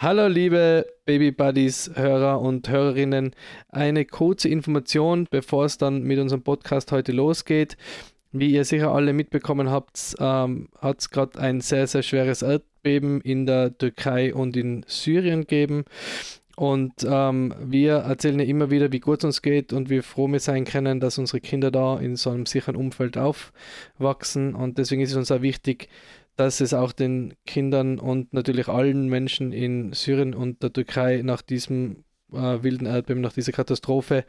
Hallo liebe Baby Buddies Hörer und Hörerinnen. Eine kurze Information, bevor es dann mit unserem Podcast heute losgeht. Wie ihr sicher alle mitbekommen habt, ähm, hat es gerade ein sehr, sehr schweres Erdbeben in der Türkei und in Syrien gegeben. Und ähm, wir erzählen ja immer wieder, wie gut es uns geht und wie froh wir sein können, dass unsere Kinder da in so einem sicheren Umfeld aufwachsen. Und deswegen ist es uns auch wichtig, dass es auch den Kindern und natürlich allen Menschen in Syrien und der Türkei nach diesem äh, wilden Erdbeben, nach dieser Katastrophe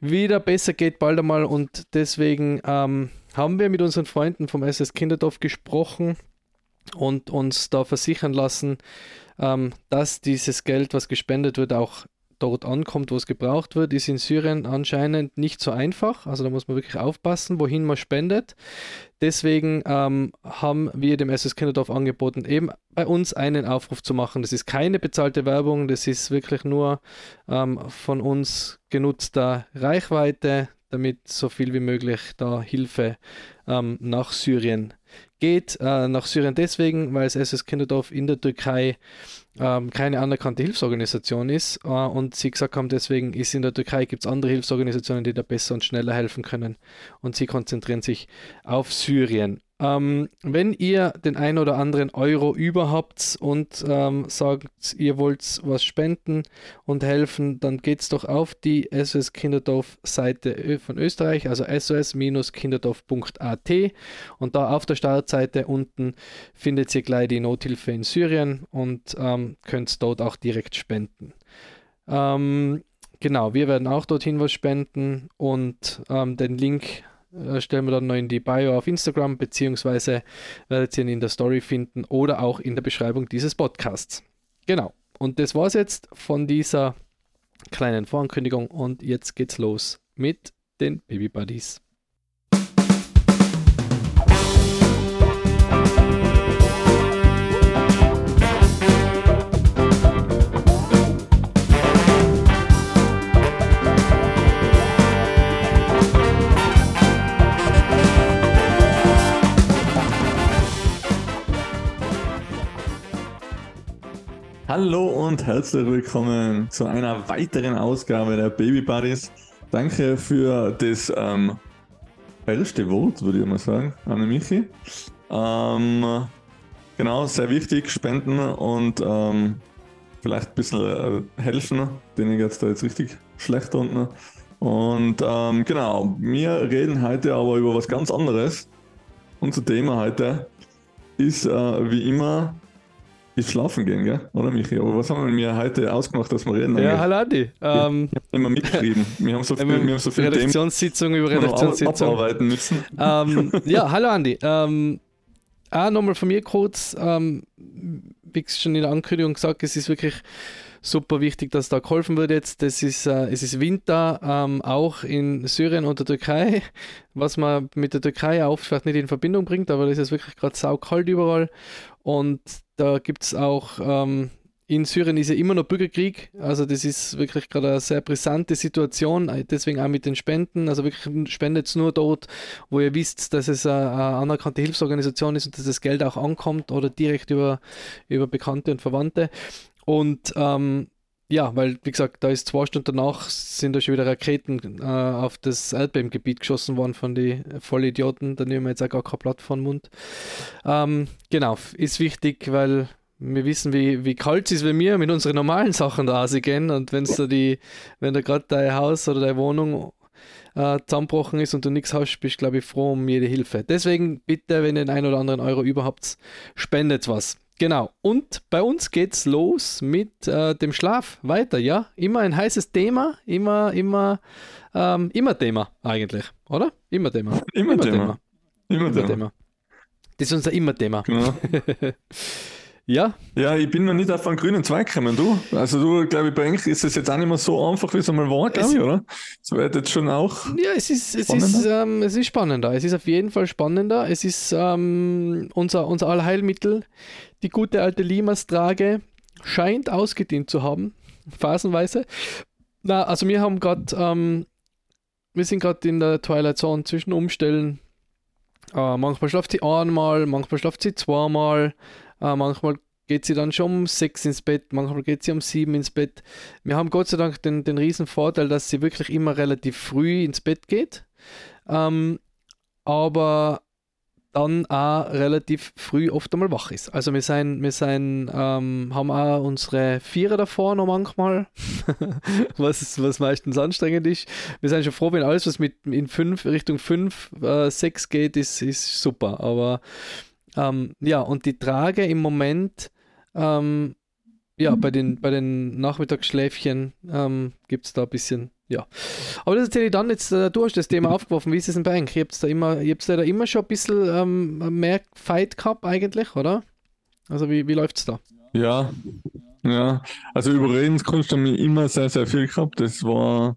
wieder besser geht bald einmal. Und deswegen ähm, haben wir mit unseren Freunden vom SS Kinderdorf gesprochen und uns da versichern lassen, ähm, dass dieses Geld, was gespendet wird, auch dort ankommt, wo es gebraucht wird, ist in Syrien anscheinend nicht so einfach. Also da muss man wirklich aufpassen, wohin man spendet. Deswegen ähm, haben wir dem SS Kinderdorf angeboten, eben bei uns einen Aufruf zu machen. Das ist keine bezahlte Werbung, das ist wirklich nur ähm, von uns genutzter Reichweite, damit so viel wie möglich da Hilfe ähm, nach Syrien geht. Äh, nach Syrien deswegen, weil das SS Kinderdorf in der Türkei ähm, keine anerkannte Hilfsorganisation ist äh, und sie gesagt haben, deswegen ist in der Türkei gibt es andere Hilfsorganisationen, die da besser und schneller helfen können und sie konzentrieren sich auf Syrien. Ähm, wenn ihr den ein oder anderen Euro überhaupt und ähm, sagt, ihr wollt was spenden und helfen, dann geht es doch auf die SOS Kinderdorf Seite von Österreich, also sos-kinderdorf.at und da auf der Startseite unten findet ihr gleich die Nothilfe in Syrien und ähm, könnt dort auch direkt spenden. Ähm, genau, wir werden auch dorthin was spenden und ähm, den Link stellen wir dann noch in die Bio auf Instagram, beziehungsweise werdet ihr ihn in der Story finden oder auch in der Beschreibung dieses Podcasts. Genau. Und das war es jetzt von dieser kleinen Vorankündigung und jetzt geht's los mit den Baby Buddies. Hallo und herzlich willkommen zu einer weiteren Ausgabe der Baby Buddies. Danke für das ähm, erste Wort, würde ich mal sagen, Anne Michi. Ähm, genau, sehr wichtig, spenden und ähm, vielleicht ein bisschen äh, helfen, denen geht es da jetzt richtig schlecht unten. Und ähm, genau, wir reden heute aber über was ganz anderes. Unser Thema heute ist äh, wie immer ist schlafen gehen, gell? oder Michi? Aber was haben wir mir heute ausgemacht, dass wir reden? Ja, hallo Andi. Ähm, ich habe immer mitgeschrieben. Wir haben so viel, wir haben so viel Redaktionssitzung Themen, über Redaktionssitzung. abarbeiten müssen. Ähm, ja, hallo Andi. Ähm, auch nochmal von mir kurz, ähm, wie schon in der Ankündigung gesagt, es ist wirklich super wichtig, dass da geholfen wird jetzt. Das ist, äh, es ist Winter, ähm, auch in Syrien und der Türkei, was man mit der Türkei auch vielleicht nicht in Verbindung bringt, aber es ist wirklich gerade saukalt überall. Und da gibt es auch, ähm, in Syrien ist ja immer noch Bürgerkrieg, also das ist wirklich gerade eine sehr brisante Situation, äh, deswegen auch mit den Spenden, also wirklich spendet es nur dort, wo ihr wisst, dass es eine, eine anerkannte Hilfsorganisation ist und dass das Geld auch ankommt oder direkt über, über Bekannte und Verwandte. Und ähm, ja, weil, wie gesagt, da ist zwei Stunden danach, sind da schon wieder Raketen äh, auf das Erdbebengebiet geschossen worden von den Vollidioten. Da nehmen wir jetzt auch gar kein Blatt von Mund. Ähm, genau, ist wichtig, weil wir wissen, wie, wie kalt es ist, wenn wir mit unseren normalen Sachen da gehen und wenn's da die, wenn da gerade dein Haus oder deine Wohnung äh, zusammenbrochen ist und du nichts hast, bist glaube ich froh um jede Hilfe. Deswegen bitte, wenn ihr den einen oder anderen Euro überhaupt spendet was. Genau. Und bei uns geht's los mit äh, dem Schlaf weiter, ja? Immer ein heißes Thema, immer, immer, ähm, immer Thema eigentlich, oder? Immer Thema. Immer, immer Thema. Thema. Immer, immer Thema. Thema. Das ist unser immer Thema. Genau. ja? Ja, ich bin noch nicht auf einen grünen Zweig gekommen, du. Also du, glaube ich, bei ist es jetzt auch nicht mehr so einfach, wie es einmal war, glaube ich, oder? Es wird jetzt schon auch. Ja, es ist, es ist, ähm, es ist spannender. Es ist auf jeden Fall spannender. Es ist ähm, unser, unser Allheilmittel die gute alte Limas-Trage scheint ausgedient zu haben, phasenweise. Na, also wir haben gerade, ähm, wir sind gerade in der Twilight Zone zwischen Umstellen. Äh, manchmal schlaft sie einmal, manchmal schlaft sie zweimal, äh, manchmal geht sie dann schon um sechs ins Bett, manchmal geht sie um sieben ins Bett. Wir haben Gott sei Dank den, den riesen Vorteil, dass sie wirklich immer relativ früh ins Bett geht. Ähm, aber dann auch relativ früh oft einmal wach ist. Also wir sind, wir sind, ähm, haben auch unsere Vierer davor noch manchmal, was, was meistens anstrengend ist. Wir sind schon froh, wenn alles, was mit in fünf, Richtung 5, äh, 6 geht, ist, ist super. Aber ähm, ja, und die Trage im Moment, ähm, ja, bei den, bei den Nachmittagsschläfchen ähm, gibt es da ein bisschen ja. Aber das erzähle ich dann jetzt, äh, du hast das Thema aufgeworfen, wie ist es in Bank? Ihr habt da immer, ihr habt da immer schon ein bisschen ähm, mehr Fight gehabt eigentlich, oder? Also wie, wie läuft es da? Ja, ja. Also Überredenskunst haben wir immer sehr, sehr viel gehabt. Das war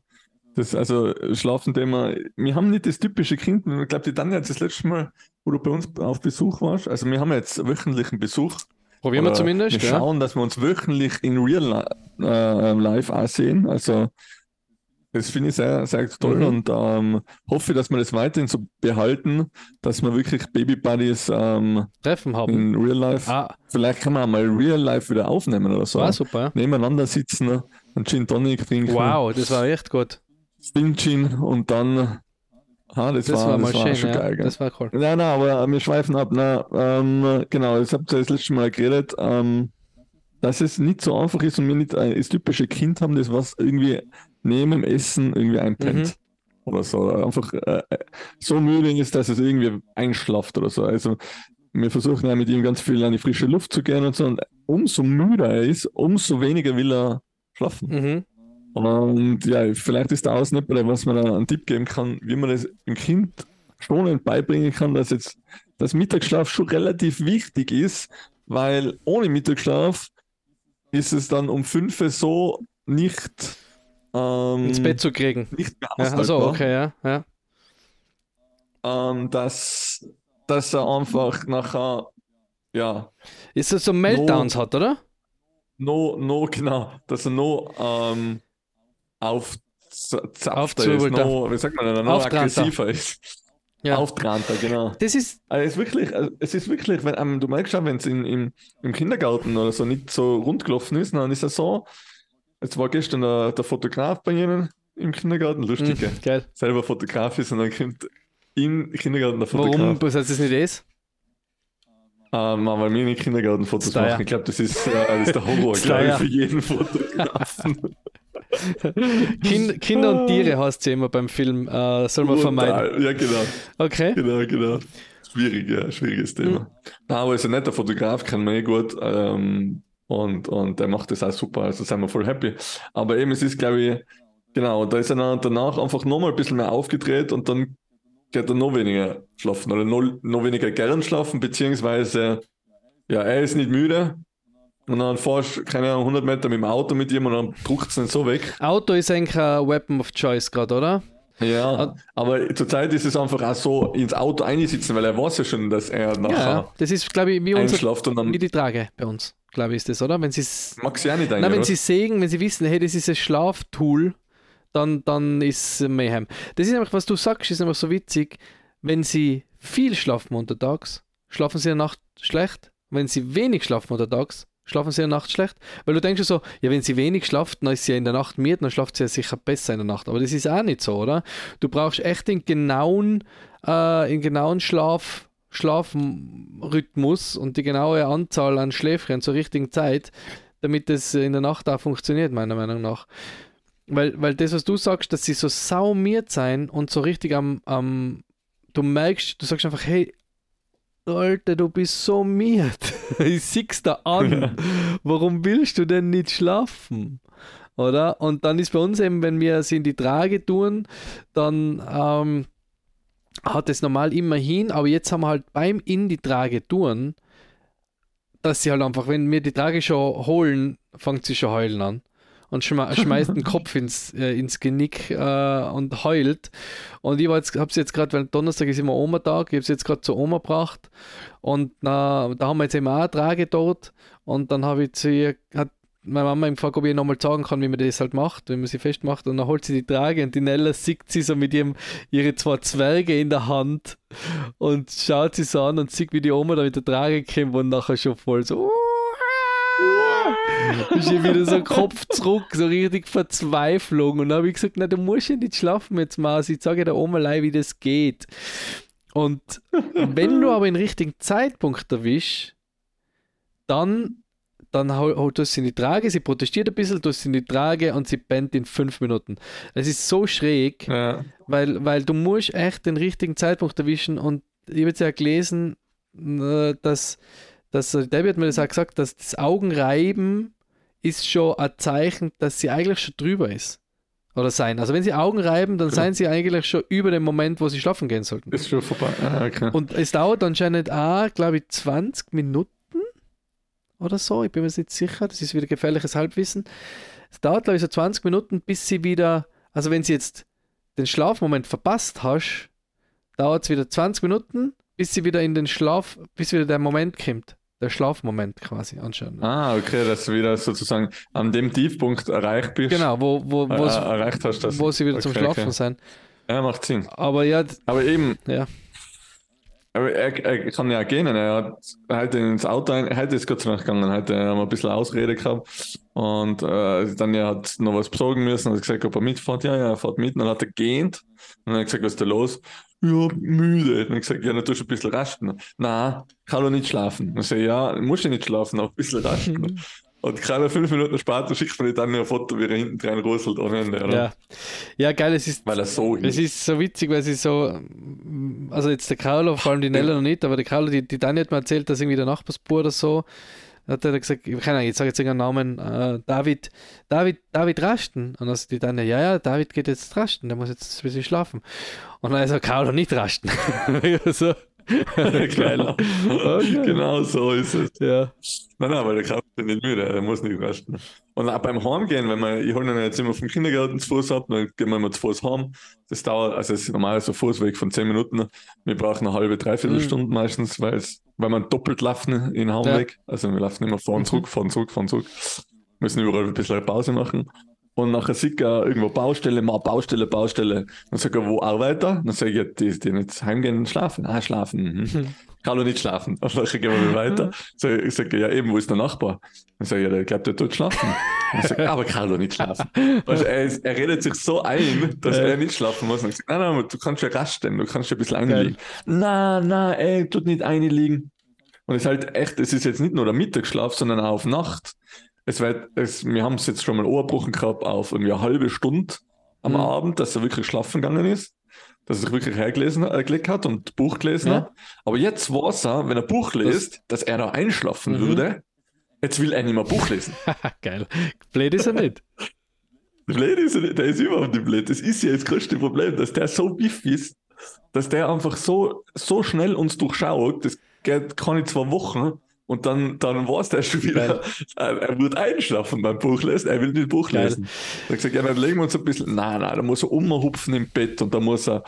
das, also Schlafenthema. Wir haben nicht das typische Kind. Ich glaube, die Tanja hat das letzte Mal, wo du bei uns auf Besuch warst. Also wir haben jetzt wöchentlichen Besuch. Probieren wir zumindest. Wir schauen, dass wir uns wöchentlich in Real äh, Life auch sehen. Also das finde ich sehr, sehr toll mhm. und ähm, hoffe, dass wir das weiterhin so behalten, dass wir wirklich Baby Buddies ähm, Treffen haben. In Real Life. Ah. Vielleicht können wir mal Real Life wieder aufnehmen oder so. War super. Nebeneinander sitzen, einen Gin Tonic trinken. Wow, das war echt gut. Sting Gin und dann. Ah, das, das war, war, mal das schön, war schon ja. geil. Gell? Das war cool. Nein, nein, aber wir schweifen ab. Na, ähm, genau, habt ihr das letzte Mal geredet. Ähm, dass es nicht so einfach ist und wir nicht das typische Kind haben, das was irgendwie neben dem Essen irgendwie einpennt. Mhm. Oder so. Einfach äh, so müde ist, dass es irgendwie einschlaft oder so. Also wir versuchen ja mit ihm ganz viel an die frische Luft zu gehen und so. Und umso müder er ist, umso weniger will er schlafen. Mhm. Und ja, vielleicht ist der Ausnipper, was man da einen Tipp geben kann, wie man das im Kind schon beibringen kann, dass jetzt das Mittagsschlaf schon relativ wichtig ist, weil ohne Mittagsschlaf ist es dann um 5 so nicht ähm, ins Bett zu kriegen. Nicht mehr ja, also okay, ja. ja. Ähm, dass, dass er einfach nachher, ja. Ist das so Meltdowns no, hat, oder? No, no, genau. Dass er noch ähm, auf ist, no, wie sagt man, noch aggressiver ist. Ja. Auftranter, genau. Das ist. Also es ist wirklich, also es ist wirklich, wenn ähm, du merkst schon, wenn es in, im Kindergarten oder so nicht so rund gelaufen ist, dann ist er so, Jetzt war gestern der, der Fotograf bei Ihnen im Kindergarten, lustig, mm, geil. Selber Fotograf ist und dann kommt im Kindergarten der Fotograf. Warum? Was heißt das nicht ist? Ähm, weil wir nicht Kindergartenfotos machen. Ich glaube, das, ist, äh, das ist der Horror ich, für jeden Fotografen. kind, Kinder und Tiere heißt es ja immer beim Film, äh, soll man vermeiden. Ja, genau. Okay. Genau, genau. Schwierig, ja, schwieriges Thema. Mhm. Nein, aber ist ein netter Fotograf, kennen wir eh gut. Ähm, und, und der macht das auch super, also sind wir voll happy. Aber eben, es ist, glaube ich, genau, da ist er danach einfach nochmal ein bisschen mehr aufgedreht und dann geht er noch weniger schlafen oder noch, noch weniger gern schlafen, beziehungsweise, ja, er ist nicht müde, und dann fahrst du, keine Ahnung, 100 Meter mit dem Auto mit ihm und dann druckt es nicht so weg. Auto ist eigentlich ein Weapon of Choice gerade, oder? Ja, ah. aber zurzeit ist es einfach auch so ins Auto einsitzen, weil er weiß ja schon, dass er nachher ja, das ist, glaube ich, wie, unser, und dann, wie die Trage bei uns glaube ich, ist das, oder? Wenn sie es. Magst du ja nicht Nein, wenn sie sägen, wenn sie wissen, hey, das ist ein Schlaftool, dann, dann ist Mayhem. Das ist einfach, was du sagst, ist einfach so witzig. Wenn sie viel schlafen untertags, schlafen sie in der Nacht schlecht. Wenn sie wenig schlafen untertags, schlafen sie in der Nacht schlecht. Weil du denkst so, ja, wenn sie wenig schlaft, dann ist sie ja in der Nacht müde, dann schlaft sie ja sicher besser in der Nacht. Aber das ist auch nicht so, oder? Du brauchst echt den genauen, äh, den genauen Schlaf Schlafrhythmus und die genaue Anzahl an Schläfchen zur richtigen Zeit, damit es in der Nacht auch funktioniert, meiner Meinung nach. Weil, weil das, was du sagst, dass sie so saumiert sein und so richtig am, am du merkst, du sagst einfach, hey, Alter, du bist so miert. ich sieh's da an. Warum willst du denn nicht schlafen? Oder? Und dann ist bei uns eben, wenn wir sie in die Trage tun, dann ähm, hat es normal immer hin, aber jetzt haben wir halt beim in die Trage tun, dass sie halt einfach, wenn wir die Trage schon holen, fängt sie schon heulen an und schme schmeißt den Kopf ins, äh, ins Genick äh, und heult. Und ich habe sie jetzt gerade, weil Donnerstag ist immer Oma-Tag, ich habe sie jetzt gerade zur Oma gebracht und äh, da haben wir jetzt eben auch eine Trage dort und dann habe ich zu ihr, hat meine Mama ihm gefragt, ob ich nochmal sagen kann, wie man das halt macht, wenn man sie festmacht. Und dann holt sie die Trage und die Nella sieht sie so mit ihrem, ihre zwei Zwerge in der Hand und schaut sie so an und sieht, wie die Oma da mit der Trage kommt und nachher schon voll so ist ich wieder so Kopf zurück, so richtig Verzweiflung. Und dann habe ich gesagt, na, du musst ja nicht schlafen jetzt mal. Ich sage der Oma wie das geht. Und wenn du aber den richtigen Zeitpunkt erwischst, dann dann holt du sie in die Trage, sie protestiert ein bisschen, du sie in die Trage und sie pennt in fünf Minuten. Es ist so schräg, ja. weil, weil du musst echt den richtigen Zeitpunkt erwischen und ich habe jetzt ja gelesen, äh, dass, dass Debbie hat mir das auch gesagt, dass das Augenreiben ist schon ein Zeichen, dass sie eigentlich schon drüber ist. Oder sein. Also wenn sie Augen reiben, dann ja. seien sie eigentlich schon über dem Moment, wo sie schlafen gehen sollten. Ist schon vorbei. Ah, okay. Und es dauert anscheinend auch, glaube ich, 20 Minuten oder so. Ich bin mir nicht sicher. Das ist wieder gefährliches Halbwissen. Es dauert, glaube ich, so 20 Minuten, bis sie wieder, also wenn sie jetzt den Schlafmoment verpasst hast, dauert es wieder 20 Minuten, bis sie wieder in den Schlaf, bis wieder der Moment kommt. Der Schlafmoment quasi anscheinend. Ah, okay, dass du wieder sozusagen an dem Tiefpunkt erreicht bist. Genau, wo, wo, wo, äh, erreicht hast, das. wo sie wieder okay, zum Schlafen okay. sind. Ja, macht Sinn. Aber ja. Aber eben, ja. Aber er, er, kann ja gehen. Er hat heute ins Auto, ein, heute ist Gott sei Dank gegangen. Heute haben wir ein bisschen Ausrede gehabt. Und äh, dann er hat noch was besorgen müssen. Hat gesagt, ob er mitfährt. Ja, ja, er fährt mit. Und dann hat er gehend. Und dann hat er gesagt, was ist da los? Ja, müde. Und er gesagt, ja, dann tust du ein bisschen rasten. Nein, kann doch nicht schlafen. Dann sage ich, ja, musst du nicht schlafen, aber ein bisschen rasten. Und gerade fünf Minuten später schickt man dann ein Foto, wie er hinten dran ruselt ohne Ende, oder? Ja. ja, geil, es ist. Weil er so ist. Es ist so witzig, weil sie so. Also jetzt der Krauler, vor allem die Nella noch nicht, aber der Krauler, die, die Dani hat mir erzählt, dass irgendwie der Nachbarsbruder oder so. Hat er gesagt, ich kann jetzt sage jetzt irgendeinen Namen, äh, David, David, David Rasten. Und also die dann, ja, ja, David geht jetzt rasten, der muss jetzt ein bisschen schlafen. Und dann ist er, Krauler nicht rasten. so. Geil. Okay. Genau so ist es. Ja. Nein, nein, weil der Kraft ist nicht müde, er muss nicht rasten. Und auch beim Heimgehen, wenn man, ich hole ihn jetzt immer vom Kindergarten zu Fuß ab, dann gehen wir immer zu Fuß heim. Das dauert, also es ist normal so Fußweg von 10 Minuten. Wir brauchen eine halbe, dreiviertel mhm. Stunde meistens, weil es, weil man doppelt laufen in Heimweg. Ja. Also wir laufen immer vor und zurück, vor und zurück, vor und zurück. Müssen überall ein bisschen Pause machen. Und nachher sieht er irgendwo Baustelle, mal Baustelle, Baustelle. Dann sagt er, wo arbeitet er? Dann sage ich, ja, die, die nicht heimgehen und schlafen. Ah, schlafen. Mhm. Kann doch nicht schlafen. Und dann gehen wir weiter. So, ich sage, ja, eben, wo ist der Nachbar? Dann sage ich, ja, der glaubt, der tut schlafen. Ich sage, aber kann doch nicht schlafen. Also, er, ist, er redet sich so ein, dass er nicht schlafen muss. Und ich sage, nein, nein, du kannst ja rasten, du kannst ja ein bisschen einliegen. Nein, nein, ey, tut nicht einliegen. Und es ist halt echt, es ist jetzt nicht nur der Mittagsschlaf, sondern auch auf Nacht es wird, es, wir haben es jetzt schon mal angebrochen gehabt auf irgendwie eine halbe Stunde am mhm. Abend, dass er wirklich schlafen gegangen ist, dass er sich wirklich hergelesen äh, gelegt hat und Buch gelesen ja. hat. Aber jetzt weiß er, wenn er Buch liest, das dass er da einschlafen mhm. würde. Jetzt will er nicht mehr Buch lesen. Geil. Blöd ist er nicht. blöd ist er nicht, der ist überhaupt nicht blöd. Das ist ja das größte Problem, dass der so biff ist, dass der einfach so, so schnell uns durchschaut. Das geht, kann ich zwei Wochen und dann, dann war es der schon wieder. Geil. Er wird einschlafen beim Buchlesen. Er will nicht Buch Geil. lesen. Er hat gesagt, ja, dann legen wir uns ein bisschen. Nein, nein, da muss er umhupfen im Bett und da muss er,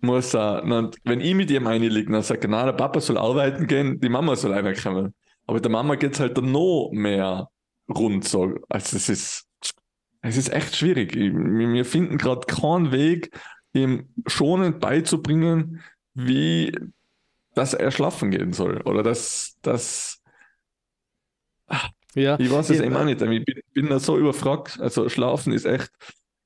muss er, dann, wenn ich mit ihm einliege, dann sagt er, nein, der Papa soll arbeiten gehen, die Mama soll reinkommen. Aber der Mama geht es halt dann noch mehr rund. So. Also es ist, es ist echt schwierig. Wir finden gerade keinen Weg, ihm schonend beizubringen, wie dass er schlafen gehen soll. Oder dass, dass ja. Ich weiß es immer nicht. Ich bin, bin da so überfragt. Also schlafen ist echt,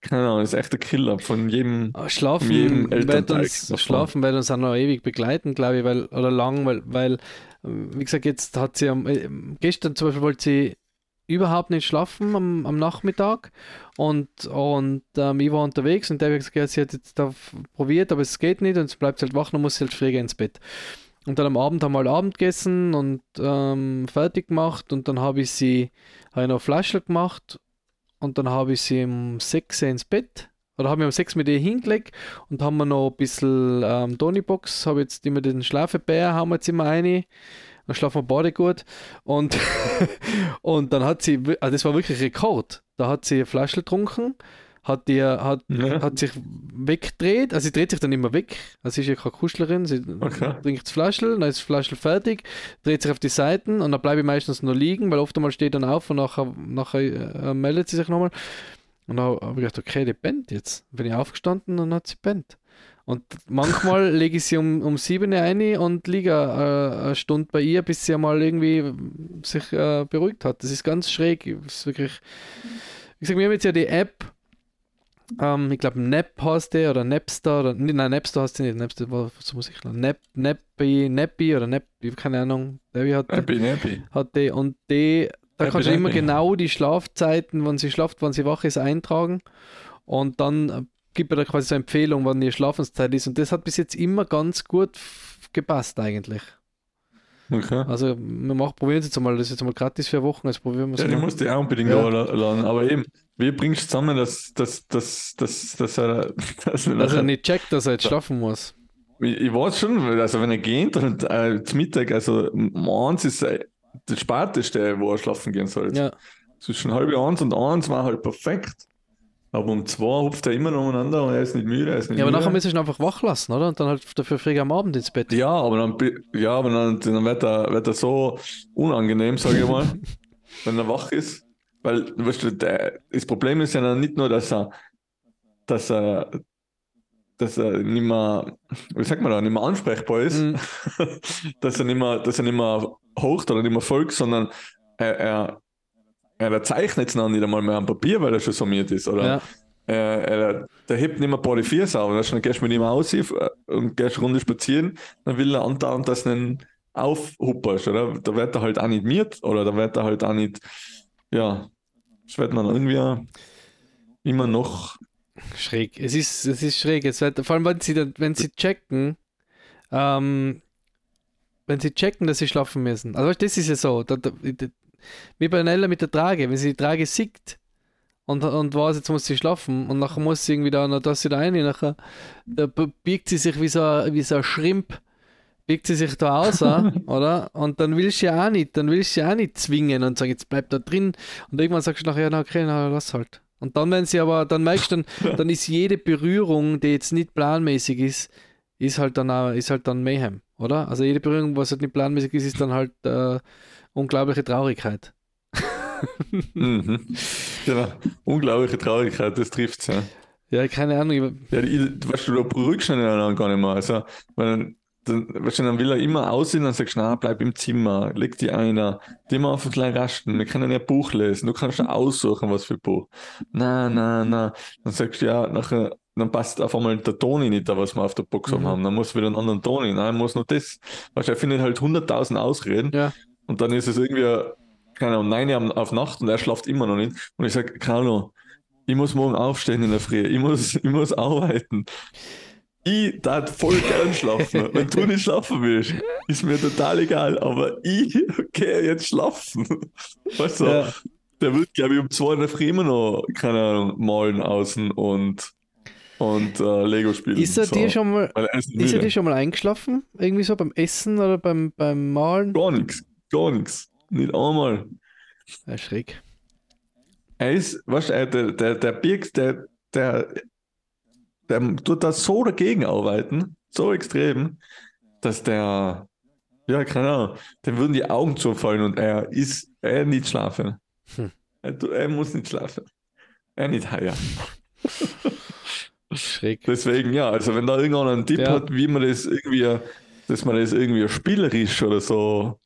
keine Ahnung, ist echt der Killer von jedem, Schlafen jedem wird uns, Schlafen wird uns auch noch ewig begleiten, glaube ich, weil, oder lang, weil, weil, wie gesagt, jetzt hat sie am, äh, gestern zum Beispiel wollte sie überhaupt nicht schlafen am, am Nachmittag und, und ähm, ich war unterwegs und der hat gesagt, sie hat jetzt da probiert, aber es geht nicht und es bleibt halt wach, dann muss sie halt früher ins Bett. Und dann am Abend haben wir halt Abend gegessen und ähm, fertig gemacht und dann habe ich sie, ich noch Flaschel gemacht und dann habe ich sie um 6 ins Bett oder haben wir um 6 mit ihr hingelegt und haben wir noch ein bisschen ähm, Tonybox, habe jetzt immer den Schlafebär, haben wir jetzt immer eine dann schlafen wir beide gut. Und, und dann hat sie, also das war wirklich Rekord. Da hat sie eine Flasche getrunken, hat, die, hat, ja. hat sich weggedreht, also sie dreht sich dann immer weg. Also sie ist ja keine Kuschlerin, sie okay. trinkt das Flaschel, dann ist das Flaschel fertig, dreht sich auf die Seiten und dann bleibe ich meistens nur liegen, weil oft einmal steht dann auf und nachher, nachher äh, meldet sie sich nochmal. Und dann habe ich gedacht, okay, die pennt jetzt. Bin ich aufgestanden und dann hat sie pennt. Und manchmal lege ich sie um, um 7 Uhr ein und liege äh, eine Stunde bei ihr, bis sie mal irgendwie sich äh, beruhigt hat. Das ist ganz schräg. Das ist wirklich. Ich sage, wir haben jetzt ja die App, ähm, ich glaube Nap heißt der oder Napster oder nein, Napster heißt die nicht, Napster war so muss ich sagen. Nap, Nappy, Nappy oder Nap, keine Ahnung. Der hat, Nappy, Nappy. hat die und die, da Nappy, kannst du immer Nappy. genau die Schlafzeiten, wann sie schlaft, wann sie wach ist, eintragen. Und dann gibt er da quasi so eine Empfehlung, wann die Schlafenszeit ist. Und das hat bis jetzt immer ganz gut gepasst eigentlich. Okay. Also wir machen, probieren es jetzt einmal, das ist jetzt einmal gratis für Wochen, also probieren wir es Ja, die mal. musst du auch unbedingt Ja. laden. Aber eben, wie bringst du zusammen, dass, dass, dass, dass, dass er, dass Dass er nicht checkt, dass er jetzt schlafen muss. ich, ich weiß schon, also wenn er geht und äh, zum Mittag, also eins ist äh, das späteste, wo er schlafen gehen soll. Ja, Zwischen halb eins und eins war halt perfekt. Aber um zwei hupft er immer noch umeinander und er ist nicht müde, er ist nicht ja aber müde. nachher müssen wir ihn einfach wach lassen, oder? Und dann halt dafür früh am Abend ins Bett. Ja, aber dann, ja, aber dann, dann wird, er, wird er so unangenehm, sage ich mal, wenn er wach ist. Weil, weißt du, der, das Problem ist ja dann nicht nur, dass er, dass er, dass er nicht mehr, wie sagt man da, nicht mehr ansprechbar ist, Mhm. dass er nicht mehr, dass er nicht mehr hocht oder nicht mehr folgt, sondern er, er, er zeichnet es noch nicht einmal mehr am Papier, weil er schon summiert ist, oder? Ja, Er, er, der hebt nicht mehr Body 4 sauber, dann gehst du mit ihm aus und gehst Runde spazieren, dann will er andauernd, dass du ihn aufhupperst, oder? Da wird er halt auch nicht miert oder da wird er halt auch nicht, ja, das wird man irgendwie immer noch, schräg. Es ist, es ist schräg. Jetzt wird, vor allem, wenn sie, dann, wenn sie checken, ähm, wenn sie checken, dass sie schlafen müssen. Also das ist ja so. Da, da, wie bei Nella mit der Trage. Wenn sie die Trage sieht und, und weiß, jetzt muss sie schlafen und nachher muss sie irgendwie da, noch dass sie da rein, nachher da biegt sie sich wie so, ein- wie so ein Schrimp, biegt sie sich da aus, oder? Und dann willst du ja auch nicht, dann willst du ja auch nicht zwingen und sagen, jetzt bleib da drin. Und irgendwann sagst du nachher, ja, na, okay, na, lass halt. Und dann, wenn sie aber, dann merkst du, dann, dann ist jede Berührung, die jetzt nicht planmäßig ist, ist halt dann auch, ist halt dann Mayhem, oder? Also jede Berührung, was halt nicht planmäßig ist, ist dann halt äh, unglaubliche Traurigkeit. mhm. genau, unglaubliche Traurigkeit, das trifft es, ja. Ja, keine Ahnung. Ja, ich, weißt du, du beruhigst ihn ja dann gar nicht mehr. Also, wenn, dann, weißt du, dann will er immer aussehen, dann sagst du, na, bleib im Zimmer, leg die einer, die mal auf ein kleines Rasten, wir können ja ein Buch lesen, du kannst ja aussuchen, was für ein Buch. Na, na, na. Dann sagst du, ja, nachher, dann passt auf einmal der Toni nicht da, was wir auf der Box Mhm. haben. Dann muss wieder einen anderen Toni, nein, muss noch das. Weißt du, er findet halt 100.000 Ausreden Ja, und dann ist es irgendwie, keine Ahnung, 9 Uhr auf Nacht und er schlaft immer noch nicht. Und ich sage, Carlo, ich muss morgen aufstehen in der Früh, ich muss, ich muss arbeiten. Ich darf voll gern schlafen. Wenn du nicht schlafen willst, ist mir total egal, aber ich gehe jetzt schlafen. Weißt du, Ja. der wird, glaube ich, um zwei in der Früh immer noch, keine Ahnung, malen außen und, und äh, Lego spielen. ist er So. dir schon mal, ist er dir schon mal eingeschlafen? Irgendwie so beim Essen oder beim, beim Malen? Gar nichts, gar nichts. Nicht einmal. Ja, schräg. Er ist, weißt du, er- der, der, der birgt, der, der, der tut da so dagegen arbeiten, so extrem, dass der, ja, keine Ahnung, dem würden die Augen zufallen und er ist, er nicht schlafen. Hm. Er, er muss nicht schlafen. Er nicht heuer. Schräg. Deswegen, ja, also wenn da irgendeiner einen Tipp Ja. hat, wie man das irgendwie, dass man das irgendwie spielerisch oder so.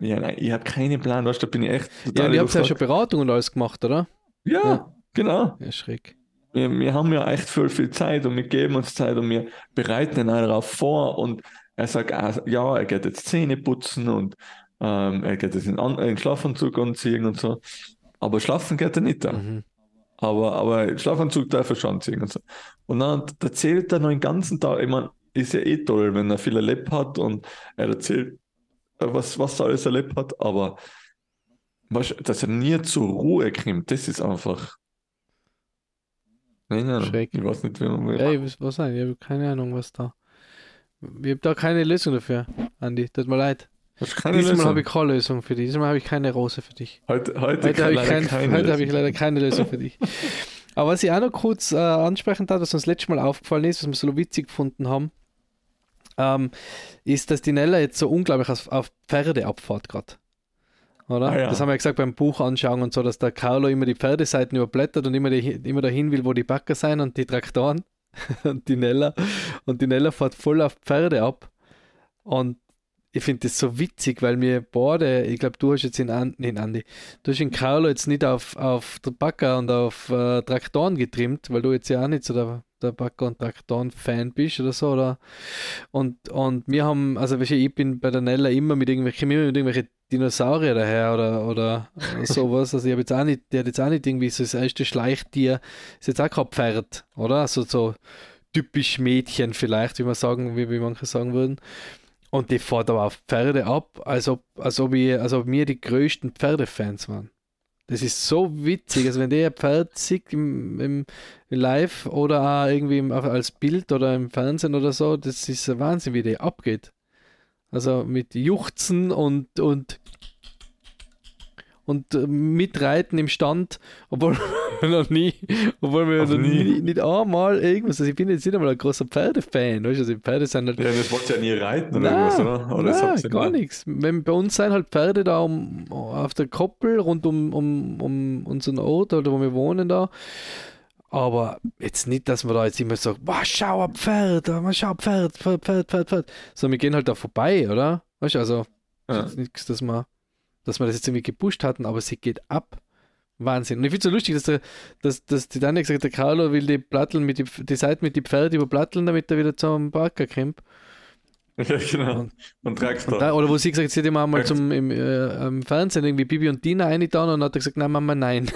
Ja, nein, ich habe keinen Plan, weißt du, da bin ich echt Ja, total und ihr habt ja schon. Beratung und alles gemacht, oder? Ja, Ja. genau. Ja, schräg. Wir, wir haben ja echt viel, viel Zeit und wir geben uns Zeit und wir bereiten ihn auch darauf vor und er sagt, ah, ja, er geht jetzt Zähne putzen und ähm, er geht jetzt in, An in Schlafanzug anziehen und so. Aber schlafen geht er nicht da. Mhm. Aber, aber Schlafanzug darf er schon anziehen und so. Und dann erzählt er noch den ganzen Tag, ich meine, ist ja eh toll, wenn er viel erlebt hat und er erzählt, äh, was, was er alles erlebt hat, aber dass er nie zur Ruhe kommt, das ist einfach. Nein, nein, Schräg. ich weiß nicht, wie man. Ja, ich weiß was sein. Ich habe keine Ahnung, was da. Ich habe da keine Lösung dafür, Andi. Tut mir leid. Diesmal habe ich keine Lösung für dich. Diesmal habe ich keine Rose für dich. Heute, heute, Heute habe ich, leider kein, habe ich Lösung. leider keine Lösung für dich. Aber was ich auch noch kurz äh, ansprechen darf, was uns letztes Mal aufgefallen ist, was wir so witzig gefunden haben, ähm, ist, dass die Nella jetzt so unglaublich auf, auf Pferde abfährt gerade. Oder? Ah, ja. Das haben wir ja gesagt beim Buch anschauen und so, dass der Carlo immer die Pferdeseiten überblättert und immer, die, immer dahin will, wo die Backer sein und die Traktoren. und die Nella. Und die Nella fährt voll auf Pferde ab. Und ich finde das so witzig, weil wir beide, ich glaube, du hast jetzt in, An in Andi, du hast in Carlo jetzt nicht auf, auf Backer und auf äh, Traktoren getrimmt, weil du jetzt ja auch nicht so der, der und Traktoren-Fan bist oder so, oder? Und, und wir haben, also ich bin bei der Nella immer mit irgendwelchen, immer mit irgendwelchen Dinosaurier daher oder, oder sowas. Also ich habe jetzt auch nicht, der hat jetzt auch nicht irgendwie so das erste Schleichtier, ist jetzt auch kein Pferd, oder? Also so typisch Mädchen vielleicht, wie man sagen, wie, wie manche sagen würden. Und die fährt aber auf Pferde ab, als ob, als ob, ich, als ob wir die größten Pferdefans waren. Das ist so witzig. Also wenn der Pferd sieht im, im Live oder auch irgendwie im, als Bild oder im Fernsehen oder so, das ist ein Wahnsinn, wie der abgeht. Also mit Juchzen und, und und äh, mitreiten im Stand, obwohl noch nie, obwohl wir noch nie. nie. nicht einmal irgendwas, also ich bin jetzt nicht einmal ein großer Pferdefan, weißt du, also Pferde sind halt... Ja, das wollt ihr ja nie reiten oder nein, irgendwas, oder? oder nein, gar nichts. Wenn, bei uns sind halt Pferde da um, auf der Koppel rund um, um, um unseren Ort oder wo wir wohnen da, aber jetzt nicht, dass man da jetzt immer sagt, wow, schau ein Pferd, oh, schau Pferd, Pferd, Pferd, Pferd, Pferd. So, wir gehen halt da vorbei, oder? Weißt du, also ja. nichts, dass man dass wir das jetzt irgendwie gepusht hatten, aber sie geht ab. Wahnsinn. Und ich finde es so lustig, dass, der, dass, dass die Dani gesagt hat, der Carlo will die Platteln mit die, die Seite mit die Pferde überplatteln, damit er wieder zum Parker kommt. Ja, genau. Und, und Traktor. Und da, oder wo sie gesagt hat, sie hat immer mal zum, im, äh, im Fernsehen irgendwie Bibi und Dina reingetan und hat er gesagt, nein, Mama, nein.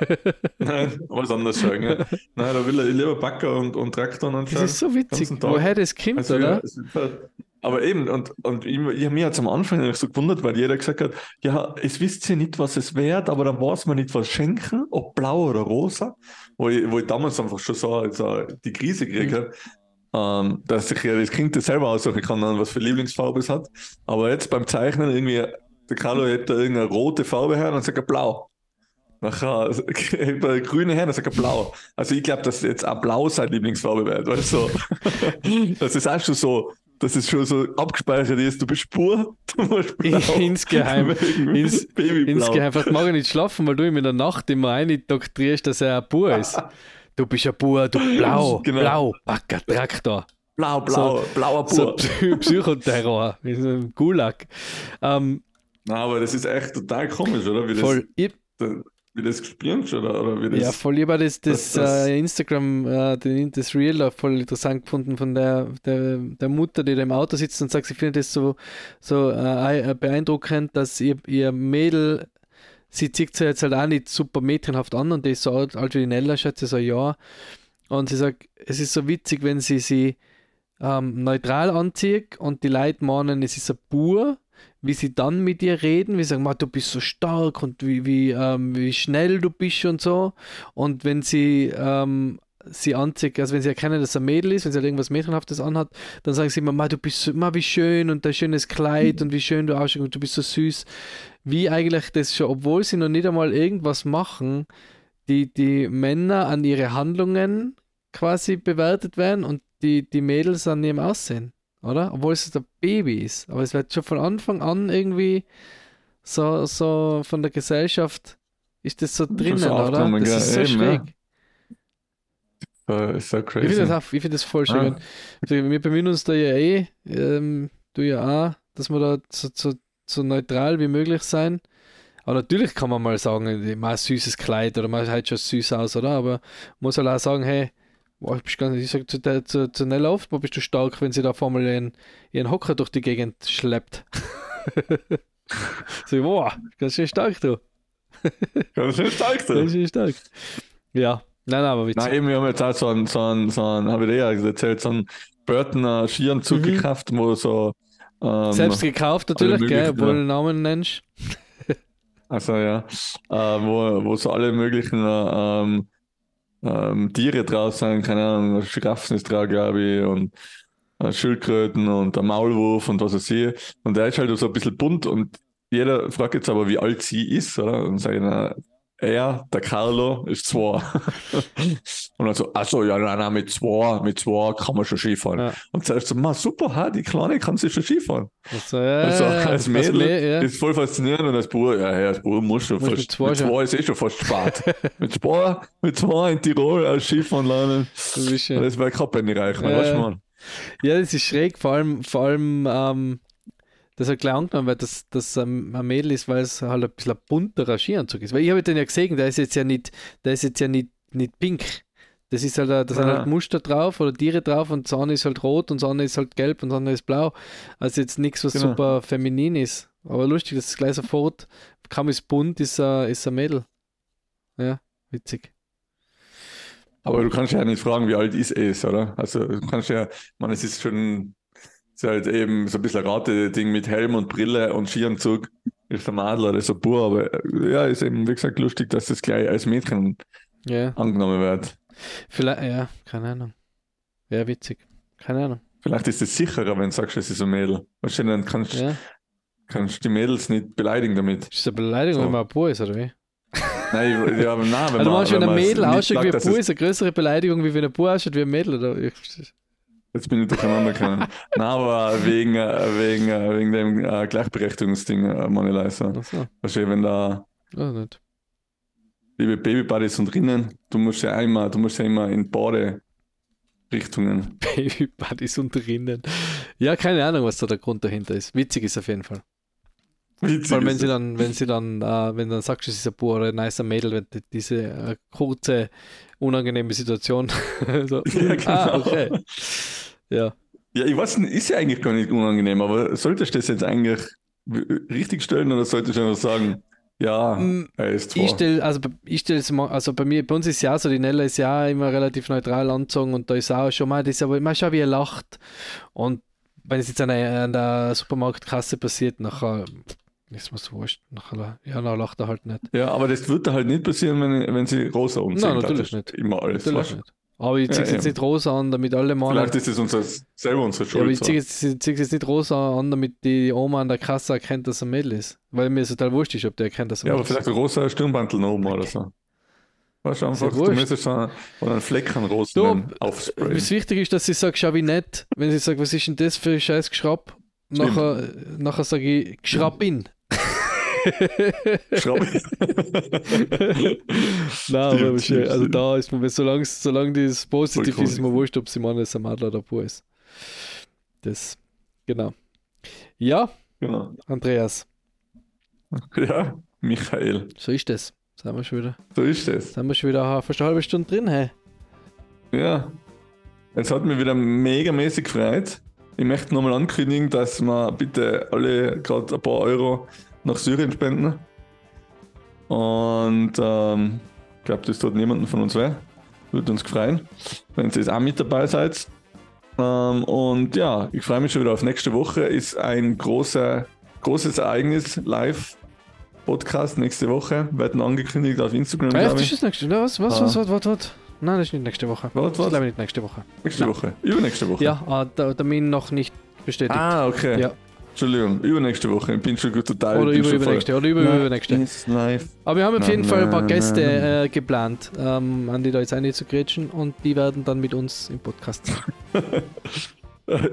nein, was anderes sagen. Ja. Nein, da will er lieber Backer und, und Traktor und Das ist so witzig, woher das kommt, also, oder? Ja, aber eben, und, und ich, ich habe mich jetzt am Anfang so gewundert, weil jeder gesagt hat, ja, es wisst ihr nicht, was es wert, aber dann weiß man nicht, was schenken, ob blau oder rosa. Wo ich, wo ich damals einfach schon so also die Krise gekriegt mhm. habe, ähm, dass ich ja das Kind das selber aussuchen kann, was für Lieblingsfarbe es hat. Aber jetzt beim Zeichnen irgendwie, der Carlo hätte irgendeine rote Farbe her und dann sagt er blau. Nachher hebt er grüne her, dann sagt er blau. Also ich glaube, dass jetzt auch blau seine Lieblingsfarbe wird. Also, das ist auch schon so, dass es schon so abgespeichert ist, du bist pur, du musst blau. Insgeheim, ins, insgeheim, vielleicht mag er nicht schlafen, weil du ihm in der Nacht immer eindoktrierst, dass er ein pur ist. Du bist ein pur, du blau, genau. blau, Backer, Traktor. Blau, blau, so, blauer Pur. So Psychoterror, wie so ein Gulag. Ähm, Na, aber das ist echt total komisch, oder? Wie voll. Das, wie das gespielt oder, oder wie das. Ja, voll lieber das, das, das äh, Instagram, äh, den, das Reel voll interessant gefunden von der, der, der Mutter, die da im Auto sitzt und sagt, sie findet das so, so äh, äh, beeindruckend, dass ihr, ihr Mädel, sie zieht sich jetzt halt auch nicht super mädchenhaft an und die ist so alt, alt wie die Nella, schätze so ein Jahr. Und sie sagt, es ist so witzig, wenn sie sie ähm, neutral anzieht und die Leute meinen, es ist ein Bur wie sie dann mit dir reden, wie sie sagen, du bist so stark und wie, wie, ähm, wie schnell du bist und so. Und wenn sie ähm, sie anzieht, also wenn sie erkennen, dass er ein Mädel ist, wenn sie halt irgendwas Mädchenhaftes anhat, dann sagen sie immer, du bist so, wie schön und dein schönes Kleid und wie schön du ausschaust und du bist so süß. Wie eigentlich das schon, obwohl sie noch nicht einmal irgendwas machen, die, die Männer an ihre Handlungen quasi bewertet werden und die, die Mädels an ihrem Aussehen oder? Obwohl es der Baby ist. Aber es wird schon von Anfang an irgendwie so, so von der Gesellschaft ist das so drinnen, so oder? Das ist so eben, schräg. Ja. ist so crazy. Ich finde das, find das voll schön. Ah. Wir bemühen uns da ja eh, ähm, du ja auch, dass wir da so, so, so neutral wie möglich sein. Aber natürlich kann man mal sagen, mal ein süßes Kleid oder man sieht schon süß aus, oder? Aber man muss halt auch sagen, hey, Boah, ich, bist ganz, ich sage zu, der, zu, zu Nella oft, wo bist du stark, wenn sie da vor mal ihren, ihren Hocker durch die Gegend schleppt. so, boah, ganz schön stark, du. ganz schön stark, du. Ganz schön stark. Ja, nein, nein, aber witzig. Nein, eben, wir haben jetzt auch so einen, so einen, so einen habe ich dir ja erzählt, so einen Burtoner Skianzug mhm. gekauft, wo so. Ähm, Selbst gekauft natürlich, gell, obwohl du den Namen nennst. also ja, äh, wo, wo so alle möglichen ähm, ähm, Tiere draus sind, keine Ahnung, Giraffen ist drauf, glaube ich, und äh, Schildkröten und der Maulwurf und was weiß ich. Und der ist halt so ein bisschen bunt und jeder fragt jetzt aber, wie alt sie ist, oder? Und sagen, na, er, der Carlo, ist zwei. und dann so, achso, ja, nein, nein, mit zwei, mit zwei kann man schon Skifahren. Ja. Und zuerst so, ma, super, ha, die Kleine kann sich schon Skifahren. Also, ja, Also als das Mädel mehr, ja. ist voll faszinierend und als Bub, ja, ja, als Bub muss schon fast, mit zwei mit zwei ist eh schon fast spät. mit zwei, mit zwei in Tirol als Skifahren lernen, das wäre kein Penny reich, Ja. weißt du, man. Ja, das ist schräg, vor allem, vor allem, ähm, dass er gleich angenommen wird, dass das ähm, ein Mädel ist, weil es halt ein bisschen ein bunterer Skianzug ist. Weil ich habe den ja gesehen, der ist jetzt ja nicht, der ist jetzt ja nicht, nicht pink. Das ist halt, ein- da sind Ja. halt Muster drauf oder Tiere drauf und das eine ist halt rot und das andere ist halt gelb und das andere ist blau. Also jetzt nichts, was Genau. super feminin ist. Aber lustig, dass es gleich sofort, kaum ist bunt, ist ein, ist ein Mädel. Ja, witzig. Aber du kannst ja nicht fragen, wie alt ist es, oder? Also du kannst ja, meine, es ist schon, ist halt eben so ein bisschen Rate-Ding mit Helm und Brille und Skianzug. Ist der Madler oder so pur, aber äh, ja, ist eben, wie gesagt, lustig, dass das gleich als Mädchen Ja, angenommen wird. vielleicht, ja, keine Ahnung. Ja, witzig. Keine Ahnung. Vielleicht ist es sicherer, wenn du sagst, es ist ein Mädel. Du, dann kannst, Ja. kannst die Mädels nicht beleidigen damit. Ist das eine Beleidigung, So. wenn man ein Bub ist, oder wie? Nein, ja, aber nein, wenn Also, du man, meinst, wenn ein Mädel ausschaut wie ein Bub, es- ist eine größere Beleidigung, wie wenn ein Bub ausschaut wie ein Mädel, oder? Jetzt bin ich durcheinander gekommen. Nein, aber wegen, äh, wegen, äh, wegen dem äh, Gleichberechtigungsding, äh, Leute. Achso, Weißt du, wenn da oh, nicht. liebe Babybuddies und Rinnen, du musst ja immer, du musst ja immer in beide Richtungen. Babybuddies und drinnen. Ja, keine Ahnung, was da der Grund dahinter ist. Witzig ist auf jeden Fall. Witzig Vor allem, wenn sie dann, wenn sie dann, äh, wenn dann sagst, es ist ein ein nicer Mädel, wenn die, diese äh, kurze, unangenehme Situation. so, Ja, Ah, genau. okay. Ja. Ja, ich weiß nicht, ist ja eigentlich gar nicht unangenehm, aber solltest du das jetzt eigentlich richtig stellen oder solltest du einfach sagen, ja, Mm, er ist zwar. Ich stelle, also ich stelle es mal, also bei mir, bei uns ist ja so, die Nella ist ja immer relativ neutral angezogen und da ist auch schon mal, das aber immer schon wie er lacht. Und wenn es jetzt an der, an der Supermarktkasse passiert, nachher ist mir so wurscht. Nachher, ja, dann lacht er halt nicht. Ja, aber das wird da halt nicht passieren, wenn, wenn sie rosa umziehen. Nein, natürlich ist nicht. Immer alles. Natürlich nicht. Aber ich Ja, ziehe es jetzt nicht rosa an, damit alle Männer. Vielleicht ist es unser, selber unsere Ja, aber Schuld. ich ziehe ich zieh's jetzt nicht rosa an, damit die Oma an der Kasse erkennt, dass er ein Mädel ist. Weil mir es total wurscht ist, ob der erkennt, dass er Ja, ein aber Mädel vielleicht ein rosa Stirnbandel noch oben oder so. Weißt du, einfach, ja du müsstest so einen, oder einen Fleck an rosa aufsprayen. Das Wichtige ist, dass ich sage, schau wie nett. Wenn sie sagt, was ist denn das für ein scheiß Geschrapp? Stimmt. Nachher, nachher sage ich, Geschrappin. Nein, aber Stimmt, Also da ist mir, solange, solange das positiv ist, ist mir wurscht, ob sie Mann ist, ein Adler oder Bub ist. Das, genau. Ja, genau. Andreas, Ja, Michael. so ist das. Sind wir schon wieder, So ist es. sind wir schon wieder fast eine halbe Stunde drin, hey? Ja. Es hat mich wieder megamäßig gefreut. Ich möchte nochmal ankündigen, dass wir bitte alle gerade ein paar Euro nach Syrien spenden. Und ähm, ich glaube, das tut niemanden von uns weh. Würde uns freuen, wenn ihr jetzt auch mit dabei seid. Ähm, und ja, ich freue mich schon wieder auf nächste Woche. Ist ein großer, großes Ereignis live. Podcast nächste Woche. Werden angekündigt auf Instagram. Echt, das ich. ist nächste Woche. Was, was, Ah. was, was, was, was? Nein, das ist nicht nächste Woche. Was, Das was? ist glaube ich nicht nächste Woche. Nächste Woche. Übernächste Woche. Ja, ah, der Termin noch nicht bestätigt. Ah, okay. Ja. Entschuldigung, übernächste Woche. Ich bin schon gut total. Oder über, übernächste. Oder über, Nein, übernächste. Aber wir haben auf Nein, jeden Fall ein paar nein, Gäste nein. äh, geplant, ähm, an die da jetzt einzugrätschen und die werden dann mit uns im Podcast.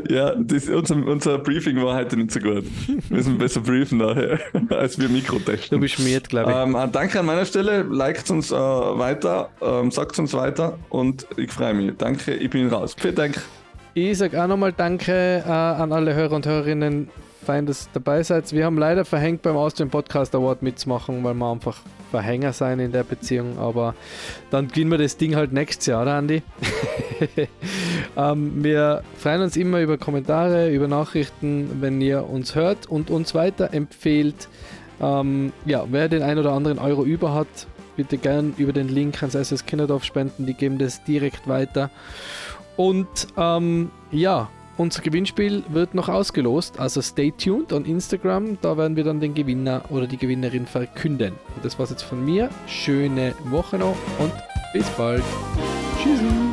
Ja, das, unser, unser Briefing war heute nicht so gut. Wir müssen besser briefen nachher, als wir Mikro Du bist schmiert, glaube ich. Ähm, äh, danke an meiner Stelle. Liked uns äh, weiter, ähm, sagt uns weiter und ich freue mich. Danke, ich bin raus. Vielen Dank. Ich sage auch nochmal Danke äh, an alle Hörer und Hörerinnen. Fein, dass ihr dabei seid. Wir haben leider verhängt beim Austrian Podcast Award mitzumachen, weil wir einfach Verhänger sein in der Beziehung. Aber dann gewinnen wir das Ding halt nächstes Jahr, oder Andi? ähm, wir freuen uns immer über Kommentare, über Nachrichten, wenn ihr uns hört und uns weiterempfehlt. Ähm, ja, wer den ein oder anderen Euro über hat, bitte gern über den Link ans SS Kinderdorf spenden. Die geben das direkt weiter. Und ähm, ja, unser Gewinnspiel wird noch ausgelost, also stay tuned on Instagram, da werden wir dann den Gewinner oder die Gewinnerin verkünden. Und das war's jetzt von mir. Schöne Woche noch und bis bald. Tschüssi.